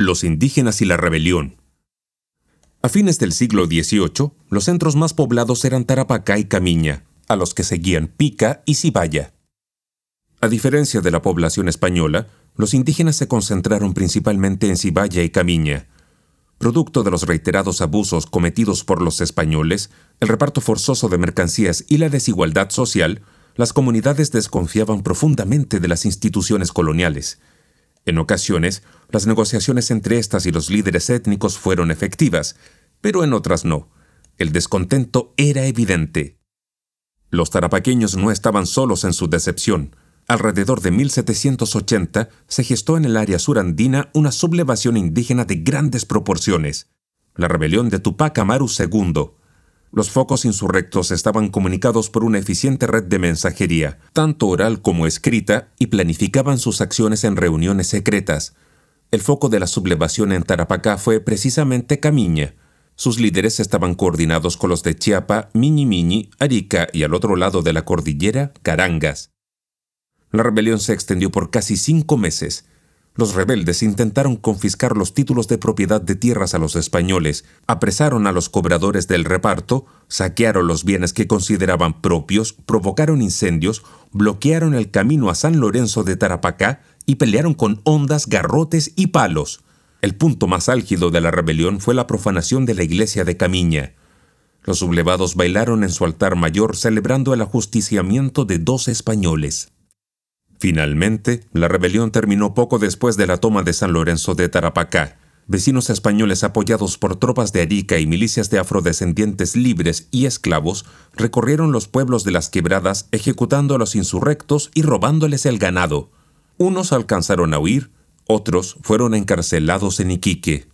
Los indígenas y la rebelión. A fines del siglo XVIII, los centros más poblados eran Tarapacá y Camiña, a los que seguían Pica y Cibaya. A diferencia de la población española, los indígenas se concentraron principalmente en Cibaya y Camiña. Producto de los reiterados abusos cometidos por los españoles, el reparto forzoso de mercancías y la desigualdad social, las comunidades desconfiaban profundamente de las instituciones coloniales. En ocasiones, las negociaciones entre estas y los líderes étnicos fueron efectivas, pero en otras no. El descontento era evidente. Los tarapaqueños no estaban solos en su decepción. Alrededor de 1780 se gestó en el área surandina una sublevación indígena de grandes proporciones, la rebelión de Tupac Amaru II, los focos insurrectos estaban comunicados por una eficiente red de mensajería, tanto oral como escrita, y planificaban sus acciones en reuniones secretas. El foco de la sublevación en Tarapacá fue precisamente Camiña. Sus líderes estaban coordinados con los de Chiapa, Miñi Arica y al otro lado de la cordillera, Carangas. La rebelión se extendió por casi cinco meses, los rebeldes intentaron confiscar los títulos de propiedad de tierras a los españoles, apresaron a los cobradores del reparto, saquearon los bienes que consideraban propios, provocaron incendios, bloquearon el camino a San Lorenzo de Tarapacá y pelearon con ondas, garrotes y palos. El punto más álgido de la rebelión fue la profanación de la iglesia de Camiña. Los sublevados bailaron en su altar mayor celebrando el ajusticiamiento de dos españoles. Finalmente, la rebelión terminó poco después de la toma de San Lorenzo de Tarapacá. Vecinos españoles apoyados por tropas de Arica y milicias de afrodescendientes libres y esclavos recorrieron los pueblos de las quebradas ejecutando a los insurrectos y robándoles el ganado. Unos alcanzaron a huir, otros fueron encarcelados en Iquique.